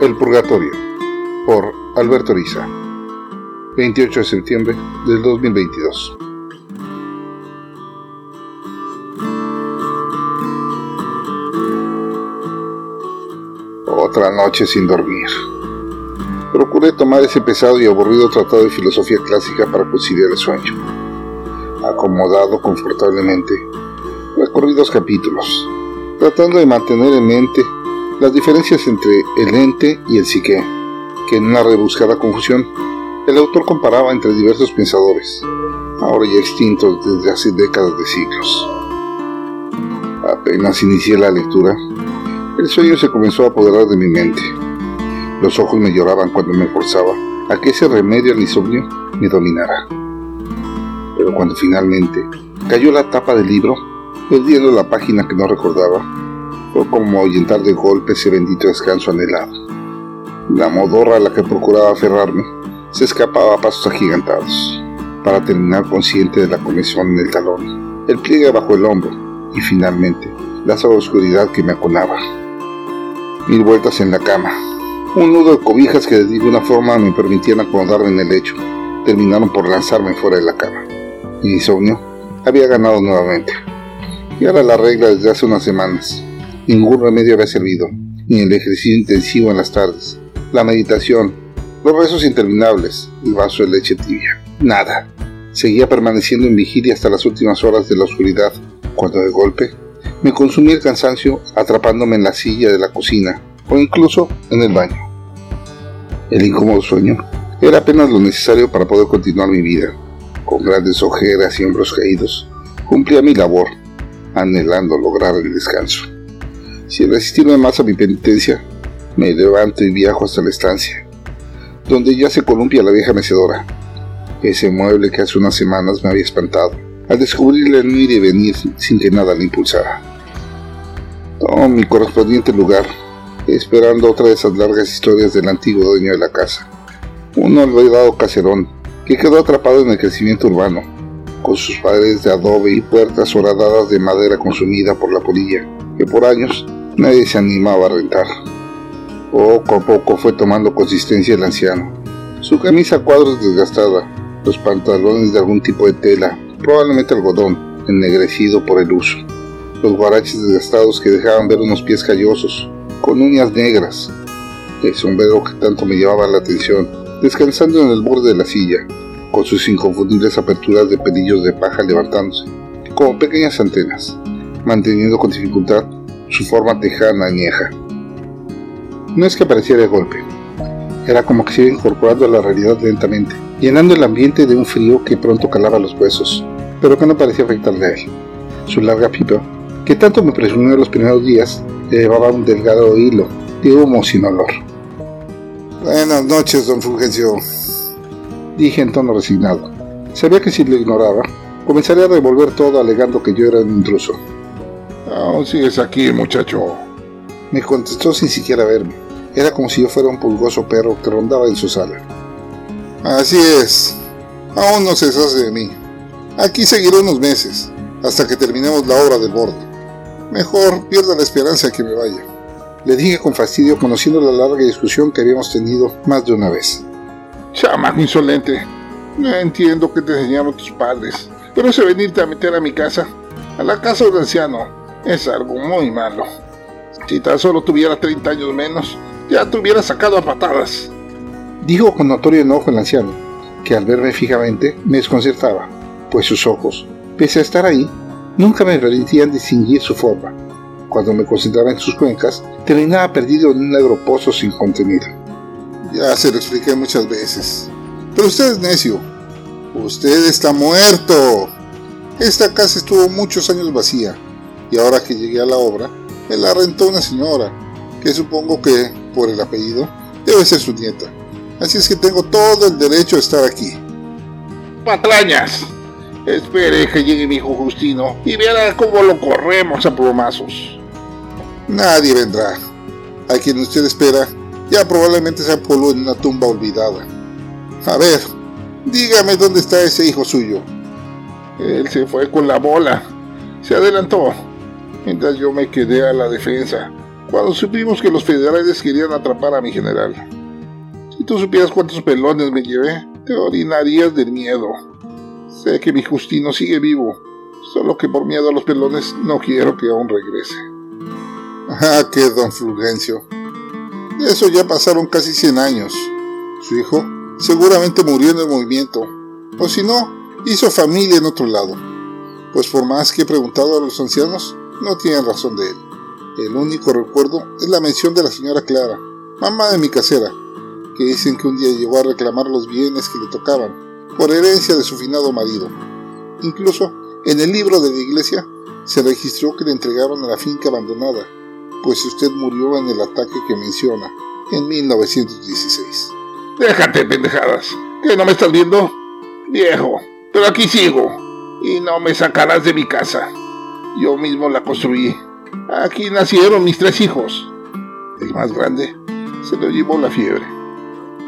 El Purgatorio, por Alberto Riza, 28 de septiembre del 2022. Otra noche sin dormir. Procuré tomar ese pesado y aburrido tratado de filosofía clásica para conciliar el sueño. Acomodado confortablemente, recorrí dos capítulos, tratando de mantener en mente las diferencias entre el ente y el psique, que en una rebuscada confusión el autor comparaba entre diversos pensadores, ahora ya extintos desde hace décadas de siglos. Apenas inicié la lectura, el sueño se comenzó a apoderar de mi mente. Los ojos me lloraban cuando me forzaba a que ese remedio al insomnio me dominara. Pero cuando finalmente cayó la tapa del libro, perdiendo la página que no recordaba, fue como ahuyentar de golpe ese bendito descanso anhelado. La modorra a la que procuraba aferrarme se escapaba a pasos agigantados, para terminar consciente de la conexión en el talón, el pliegue bajo el hombro y finalmente la oscuridad que me aconaba. Mil vueltas en la cama, un nudo de cobijas que de ninguna forma me permitían acomodarme en el lecho, terminaron por lanzarme fuera de la cama. Mi insomnio había ganado nuevamente. Y ahora la regla desde hace unas semanas. Ningún remedio había servido, ni el ejercicio intensivo en las tardes, la meditación, los rezos interminables, el vaso de leche tibia. Nada. Seguía permaneciendo en vigilia hasta las últimas horas de la oscuridad, cuando de golpe me consumí el cansancio atrapándome en la silla de la cocina o incluso en el baño. El incómodo sueño era apenas lo necesario para poder continuar mi vida. Con grandes ojeras y hombros caídos, cumplía mi labor, anhelando lograr el descanso. Sin resistirme más a mi penitencia, me levanto y viajo hasta la estancia, donde ya se columpia la vieja mecedora, ese mueble que hace unas semanas me había espantado, al descubrirle el ir y venir sin que nada le impulsara. Tomo mi correspondiente lugar, esperando otra de esas largas historias del antiguo dueño de la casa, un olvidado caserón que quedó atrapado en el crecimiento urbano, con sus paredes de adobe y puertas horadadas de madera consumida por la polilla, que por años Nadie se animaba a rentar. Poco a poco fue tomando consistencia el anciano. Su camisa cuadros desgastada, los pantalones de algún tipo de tela, probablemente algodón, ennegrecido por el uso, los guaraches desgastados que dejaban ver unos pies callosos, con uñas negras, el sombrero que tanto me llamaba la atención, descansando en el borde de la silla, con sus inconfundibles aperturas de pelillos de paja levantándose, como pequeñas antenas, manteniendo con dificultad su forma tejana añeja. No es que apareciera de golpe, era como que se iba incorporando a la realidad lentamente, llenando el ambiente de un frío que pronto calaba los huesos, pero que no parecía afectarle a él. Su larga pipa, que tanto me presumió los primeros días, llevaba un delgado hilo de humo sin olor. Buenas noches, don Fulgencio, dije en tono resignado. Sabía que si lo ignoraba, comenzaría a revolver todo alegando que yo era un intruso. Aún sigues aquí, muchacho. Me contestó sin siquiera verme. Era como si yo fuera un pulgoso perro que rondaba en su sala. Así es. Aún no se deshace de mí. Aquí seguiré unos meses, hasta que terminemos la obra del borde. Mejor pierda la esperanza que me vaya. Le dije con fastidio, conociendo la larga discusión que habíamos tenido más de una vez. Chamaco insolente. No entiendo qué te enseñaron tus padres, pero ese venirte a meter a mi casa, a la casa del anciano, es algo muy malo. Si tan solo tuviera 30 años menos, ya te hubiera sacado a patadas. Dijo con notorio enojo el anciano, que al verme fijamente me desconcertaba, pues sus ojos, pese a estar ahí, nunca me permitían distinguir su forma. Cuando me concentraba en sus cuencas, terminaba perdido en un negro pozo sin contenido. Ya se lo expliqué muchas veces. Pero usted es necio. Usted está muerto. Esta casa estuvo muchos años vacía y ahora que llegué a la obra, me la rentó una señora, que supongo que, por el apellido, debe ser su nieta. Así es que tengo todo el derecho a estar aquí. ¡Patrañas! Espere que llegue mi hijo Justino y verá cómo lo corremos a plomazos. Nadie vendrá. A quien usted espera ya probablemente se polvo en una tumba olvidada. A ver, dígame dónde está ese hijo suyo. Él se fue con la bola. Se adelantó mientras yo me quedé a la defensa, cuando supimos que los federales querían atrapar a mi general. Si tú supieras cuántos pelones me llevé, te orinarías del miedo. Sé que mi Justino sigue vivo, solo que por miedo a los pelones no quiero que aún regrese. Ah, qué don Fulgencio. De eso ya pasaron casi 100 años. Su hijo seguramente murió en el movimiento, o si no, hizo familia en otro lado. Pues por más que he preguntado a los ancianos, no tienen razón de él. El único recuerdo es la mención de la señora Clara, mamá de mi casera, que dicen que un día llegó a reclamar los bienes que le tocaban, por herencia de su finado marido. Incluso, en el libro de la iglesia, se registró que le entregaron a la finca abandonada, pues usted murió en el ataque que menciona, en 1916. Déjate, pendejadas. ¿Que no me estás viendo? Viejo, pero aquí sigo. Y no me sacarás de mi casa. Yo mismo la construí. Aquí nacieron mis tres hijos. El más grande se lo llevó la fiebre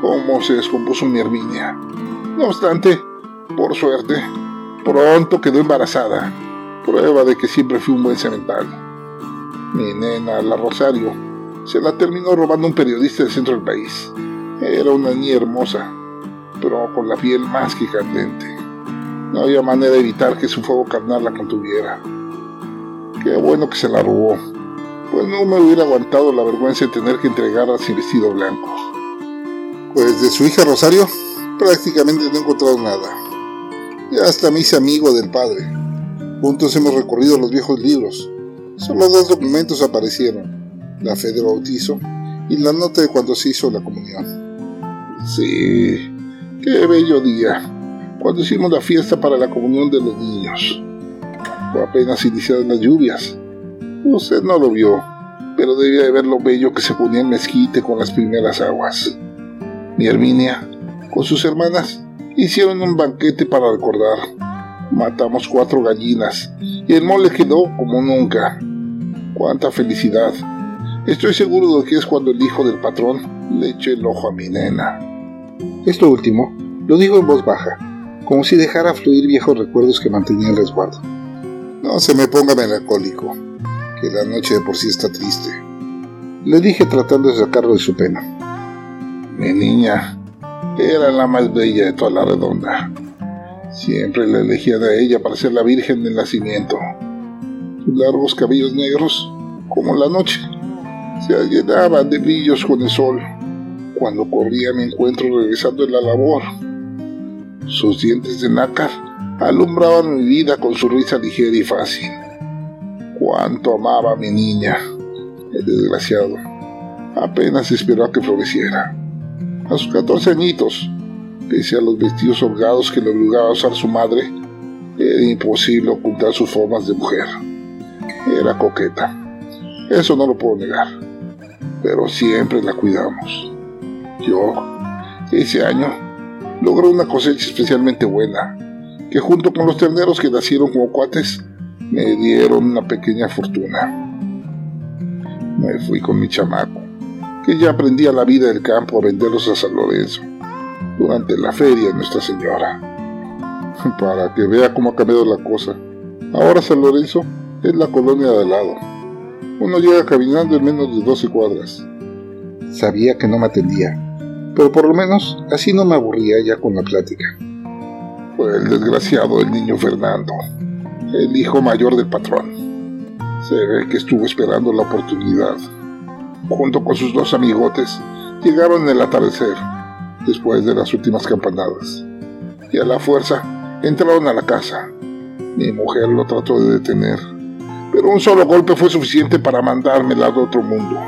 cómo se descompuso mi Herminia. No obstante, por suerte, pronto quedó embarazada, prueba de que siempre fui un buen semental. Mi nena, la Rosario, se la terminó robando un periodista del centro del país. Era una niña hermosa, pero con la piel más que candente. No había manera de evitar que su fuego carnal la contuviera. Qué bueno que se la robó, pues no me hubiera aguantado la vergüenza de tener que entregarla sin vestido blanco. Pues de su hija Rosario prácticamente no he encontrado nada. Ya hasta me hice amigo del padre. Juntos hemos recorrido los viejos libros. Solo dos documentos aparecieron. La fe de bautizo y la nota de cuando se hizo la comunión. Sí, qué bello día. Cuando hicimos la fiesta para la comunión de los niños. Apenas iniciadas las lluvias. Usted no lo vio, pero debía de ver lo bello que se ponía el mezquite con las primeras aguas mi Herminia, con sus hermanas, hicieron un banquete para recordar. Matamos cuatro gallinas y el mole quedó como nunca. ¡Cuánta felicidad! Estoy seguro de que es cuando el hijo del patrón le echó el ojo a mi nena. Esto último lo dijo en voz baja, como si dejara fluir viejos recuerdos que mantenía en resguardo. No se me ponga melancólico, que la noche de por sí está triste. Le dije tratando de sacarlo de su pena. Mi niña era la más bella de toda la redonda. Siempre la elegía de ella para ser la Virgen del Nacimiento. Sus largos cabellos negros, como la noche, se llenaban de brillos con el sol cuando corría a mi encuentro regresando de la labor. Sus dientes de nácar alumbraban mi vida con su risa ligera y fácil. Cuánto amaba a mi niña. El desgraciado apenas esperó a que floreciera a sus 14 añitos, pese a los vestidos holgados que le obligaba a usar su madre, era imposible ocultar sus formas de mujer. Era coqueta, eso no lo puedo negar, pero siempre la cuidamos. Yo, ese año, logré una cosecha especialmente buena, que junto con los terneros que nacieron como cuates, me dieron una pequeña fortuna. Me fui con mi chamaco que ya aprendía la vida del campo a venderlos a San Lorenzo, durante la feria de Nuestra Señora. Para que vea cómo ha cambiado la cosa. Ahora San Lorenzo es la colonia de al lado. Uno llega caminando en menos de 12 cuadras. Sabía que no me atendía, pero por lo menos así no me aburría ya con la plática. El desgraciado del niño Fernando, el hijo mayor del patrón. Se ve que estuvo esperando la oportunidad junto con sus dos amigotes, llegaron en el atardecer, después de las últimas campanadas, y a la fuerza entraron a la casa. Mi mujer lo trató de detener, pero un solo golpe fue suficiente para mandármela de otro mundo.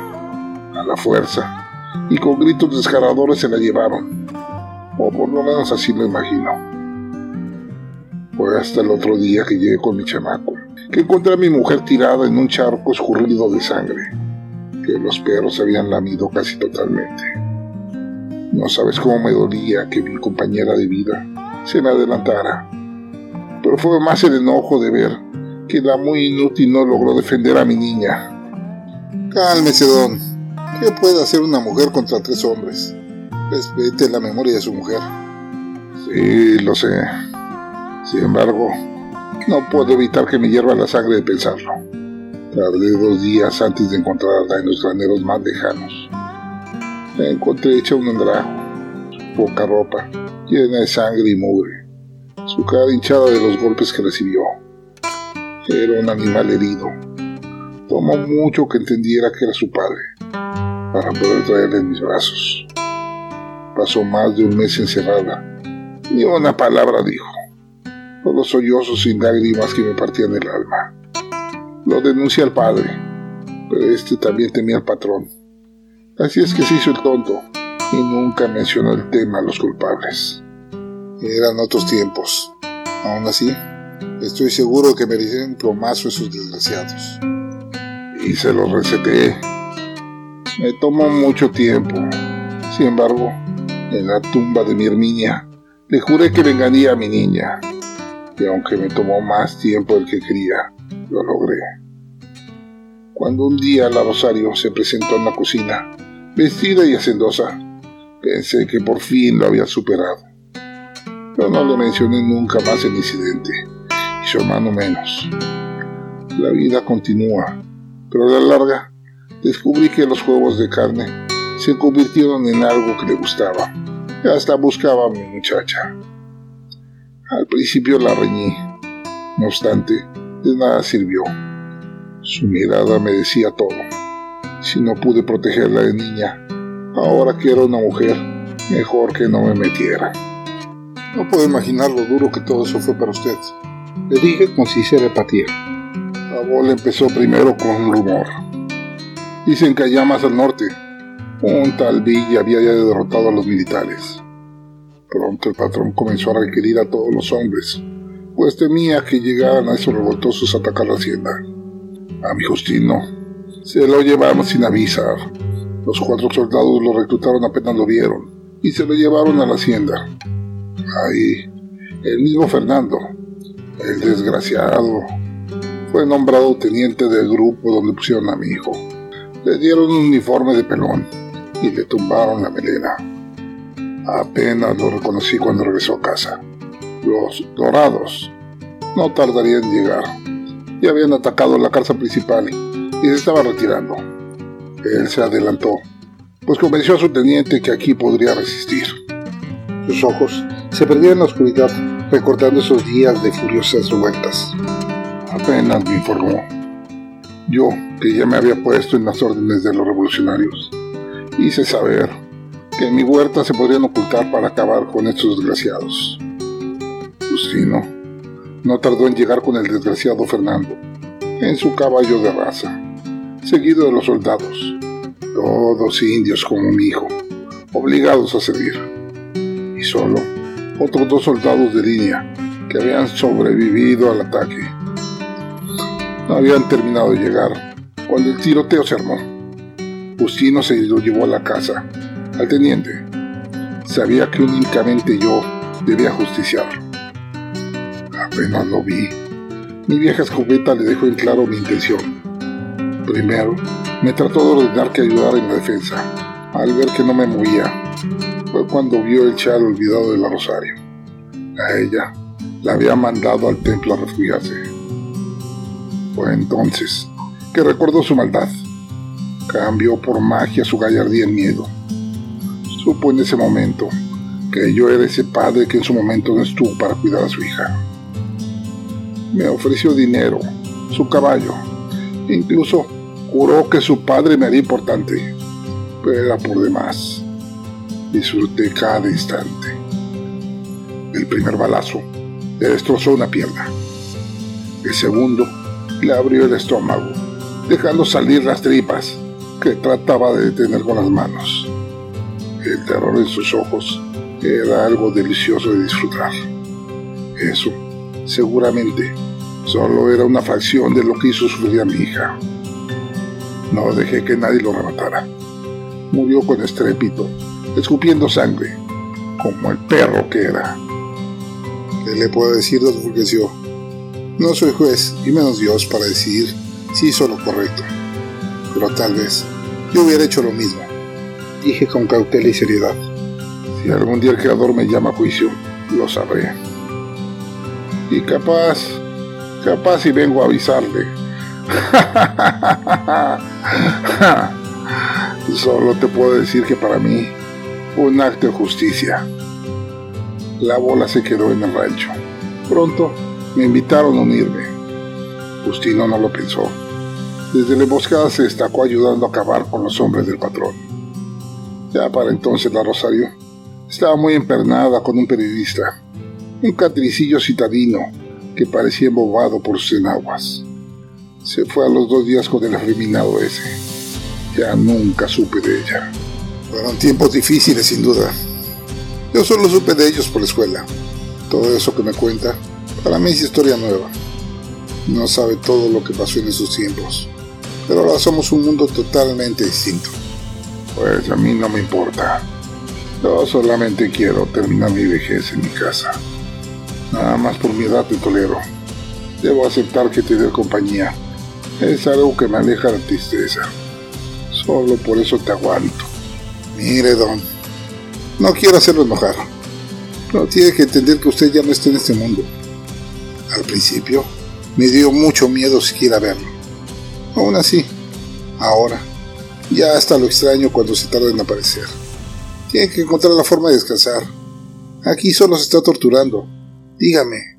A la fuerza, y con gritos desgarradores se la llevaron, o por lo menos así lo imagino. Fue hasta el otro día que llegué con mi chamaco, que encontré a mi mujer tirada en un charco escurrido de sangre los perros habían lamido casi totalmente. No sabes cómo me dolía que mi compañera de vida se me adelantara. Pero fue más el enojo de ver que la muy inútil no logró defender a mi niña. Cálmese, don. ¿Qué puede hacer una mujer contra tres hombres? Respete la memoria de su mujer. Sí, lo sé. Sin embargo, no puedo evitar que me hierva la sangre de pensarlo. Tardé dos días antes de encontrarla en los graneros más lejanos. La encontré hecha un andrajo, poca ropa llena de sangre y mugre, su cara hinchada de los golpes que recibió. Era un animal herido. Tomó mucho que entendiera que era su padre, para poder traerle en mis brazos. Pasó más de un mes encerrada. Ni una palabra dijo. Solo sollozos sin lágrimas que me partían el alma. Lo denuncié al padre, pero este también temía al patrón. Así es que se hizo el tonto y nunca mencionó el tema a los culpables. Eran otros tiempos. Aún así, estoy seguro que merecen plomazo esos desgraciados. Y se los receté. Me tomó mucho tiempo. Sin embargo, en la tumba de mi Herminia, le juré que vengaría a mi niña. Y aunque me tomó más tiempo del que quería, lo logré. Cuando un día la Rosario se presentó en la cocina, vestida y hacendosa, pensé que por fin lo había superado. Pero no le mencioné nunca más el incidente, y su hermano menos. La vida continúa, pero a la larga descubrí que los juegos de carne se convirtieron en algo que le gustaba. Y hasta buscaba a mi muchacha. Al principio la reñí, no obstante, de nada sirvió. Su mirada me decía todo. Si no pude protegerla de niña, ahora que era una mujer, mejor que no me metiera. No puedo imaginar lo duro que todo eso fue para usted. Le dije con si se repatía. La bola empezó primero con un rumor. Dicen que allá más al norte, un tal Villa había ya derrotado a los militares. Pronto el patrón comenzó a requerir a todos los hombres, pues temía que llegaran a esos revoltosos a atacar la hacienda. A mi Justino se lo llevaron sin avisar. Los cuatro soldados lo reclutaron apenas lo vieron y se lo llevaron a la hacienda. Ahí, el mismo Fernando, el desgraciado, fue nombrado teniente del grupo donde pusieron a mi hijo. Le dieron un uniforme de pelón y le tumbaron la melena. Apenas lo reconocí cuando regresó a casa. Los dorados no tardarían en llegar. Ya habían atacado la casa principal y se estaba retirando. Él se adelantó, pues convenció a su teniente que aquí podría resistir. Sus ojos se perdían en la oscuridad, recordando esos días de furiosas vueltas. Apenas me informó. Yo, que ya me había puesto en las órdenes de los revolucionarios, hice saber que en mi huerta se podrían ocultar para acabar con estos desgraciados. Justino no tardó en llegar con el desgraciado Fernando, en su caballo de raza, seguido de los soldados, todos indios como mi hijo, obligados a servir, y solo otros dos soldados de línea que habían sobrevivido al ataque. No habían terminado de llegar cuando el tiroteo se armó. Justino se lo llevó a la casa, al teniente. Sabía que únicamente yo debía justiciarlo. Apenas lo vi, mi vieja escopeta le dejó en claro mi intención. Primero, me trató de ordenar que ayudara en la defensa. Al ver que no me movía, fue cuando vio el chal olvidado de la Rosario. A ella la había mandado al templo a refugiarse. Fue entonces que recordó su maldad. Cambió por magia su gallardía en miedo. Supo en ese momento que yo era ese padre que en su momento no estuvo para cuidar a su hija. Me ofreció dinero, su caballo, incluso juró que su padre me haría importante, pero era por demás. Disfruté cada instante. El primer balazo le destrozó una pierna. El segundo le abrió el estómago, dejando salir las tripas que trataba de detener con las manos. El terror en sus ojos era algo delicioso de disfrutar. Eso, seguramente, solo era una fracción de lo que hizo sufrir a mi hija. No dejé que nadie lo rematara. Murió con estrépito, escupiendo sangre, como el perro que era. ¿Qué le puedo decir, don Fulgencio? No soy juez y menos Dios para decidir si hizo lo correcto. Pero tal vez yo hubiera hecho lo mismo. Dije con cautela y seriedad. Si algún día el creador me llama a juicio, lo sabré. Y capaz, capaz si vengo a avisarle, Solo te puedo decir que para mí un acto de justicia. La bola se quedó en el rancho. Pronto me invitaron a unirme. Justino no lo pensó. Desde la emboscada se destacó ayudando a acabar con los hombres del patrón. Ya para entonces la Rosario estaba muy empernada con un periodista, un catricillo citadino que parecía embobado por sus enaguas. Se fue a los dos días con el afeminado ese. Ya nunca supe de ella. Fueron tiempos difíciles, sin duda. Yo solo supe de ellos por la escuela. Todo eso que me cuenta, para mí es historia nueva. No sabe todo lo que pasó en esos tiempos. Pero ahora somos un mundo totalmente distinto. Pues a mí no me importa. Yo solamente quiero terminar mi vejez en mi casa. Nada más por mi edad te tolero. Debo aceptar que te dé compañía. Es algo que me aleja la tristeza. Solo por eso te aguanto. Mire, don, no quiero hacerlo enojar, pero tiene que entender que usted ya no está en este mundo. Al principio me dio mucho miedo siquiera verlo. Aún así, ahora, ya hasta lo extraño cuando se tarda en aparecer. Tiene que encontrar la forma de descansar. Aquí solo se está torturando. Dígame,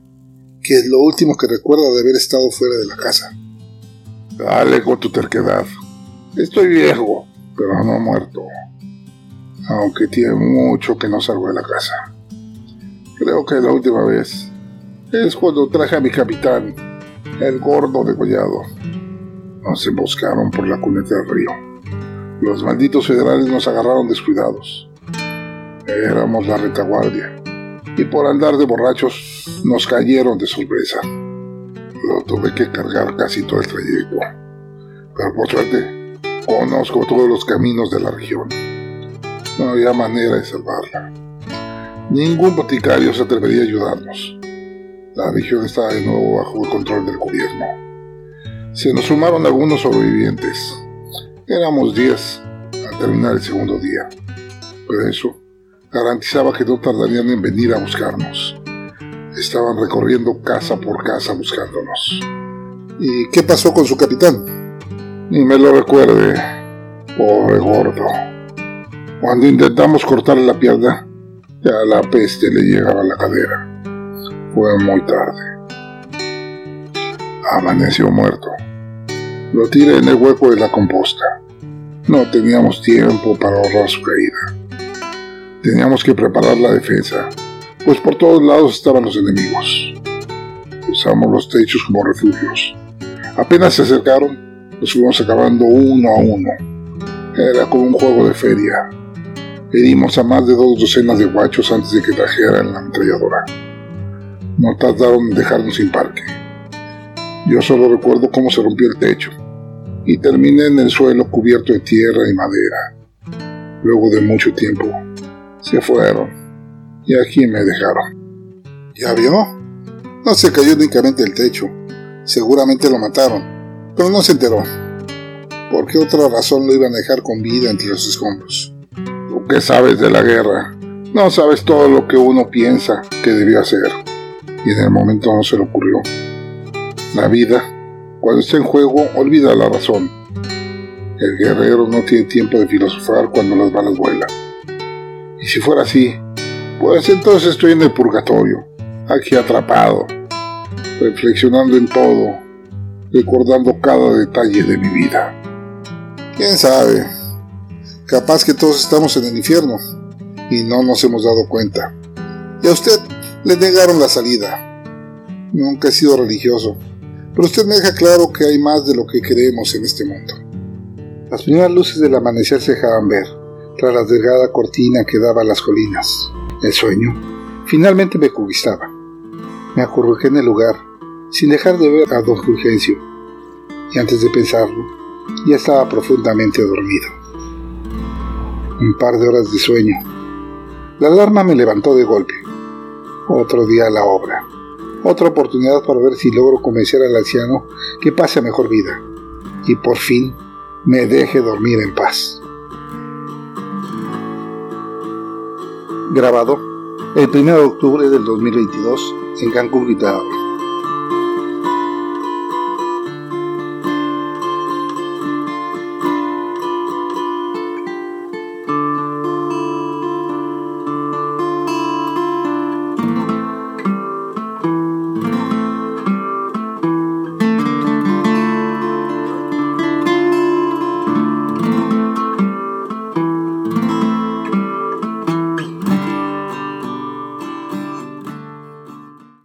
¿qué es lo último que recuerda de haber estado fuera de la casa? Dale con tu terquedad. Estoy viejo, pero no muerto aunque tiene mucho que no salgo de la casa. Creo que la última vez es cuando traje a mi capitán, el gordo degollado. Nos emboscaron por la cuneta del río. Los malditos federales nos agarraron descuidados. Éramos la retaguardia y por andar de borrachos nos cayeron de sorpresa. Lo tuve que cargar casi todo el trayecto. Pero por suerte, conozco todos los caminos de la región. No había manera de salvarla. Ningún boticario se atrevería a ayudarnos. La región estaba de nuevo bajo el control del gobierno. Se nos sumaron algunos sobrevivientes. Éramos 10 al terminar el segundo día. Pero eso garantizaba que no tardarían en venir a buscarnos. Estaban recorriendo casa por casa buscándonos. ¿Y qué pasó con su capitán? Ni me lo recuerde, pobre gordo. Cuando intentamos cortarle la pierna, ya la peste le llegaba a la cadera. Fue muy tarde. Amaneció muerto. Lo tiré en el hueco de la composta. No teníamos tiempo para ahorrar su caída. Teníamos que preparar la defensa, pues por todos lados estaban los enemigos. Usamos los techos como refugios. Apenas se acercaron, los fuimos acabando uno a uno. Era como un juego de feria. Herimos a más de dos docenas de guachos antes de que trajeran la ametralladora. No tardaron en dejarnos sin parque. Yo solo recuerdo cómo se rompió el techo y terminé en el suelo cubierto de tierra y madera. Luego de mucho tiempo, se fueron y aquí me dejaron. ¿Ya vio? No se cayó únicamente el techo. Seguramente lo mataron, pero no se enteró. ¿Por qué otra razón lo iban a dejar con vida entre los escombros? ¿Qué sabes de la guerra? No sabes todo lo que uno piensa que debió hacer. Y en el momento no se le ocurrió. La vida, cuando está en juego, olvida la razón. El guerrero no tiene tiempo de filosofar cuando las balas vuelan. Y si fuera así, pues entonces estoy en el purgatorio, aquí atrapado, reflexionando en todo, recordando cada detalle de mi vida. ¿Quién sabe? Capaz que todos estamos en el infierno y no nos hemos dado cuenta. Y a usted le negaron la salida. Nunca he sido religioso, pero usted me deja claro que hay más de lo que creemos en este mundo. Las primeras luces del amanecer se dejaban ver, tras la delgada cortina que daba a las colinas. El sueño finalmente me conquistaba. Me acurruqué en el lugar, sin dejar de ver a don Fulgencio, y antes de pensarlo, ya estaba profundamente dormido un par de horas de sueño. La alarma me levantó de golpe. Otro día a la obra. Otra oportunidad para ver si logro convencer al anciano que pase a mejor vida. Y por fin me deje dormir en paz. Grabado el 1 de octubre del 2022 en Cancún, Quintana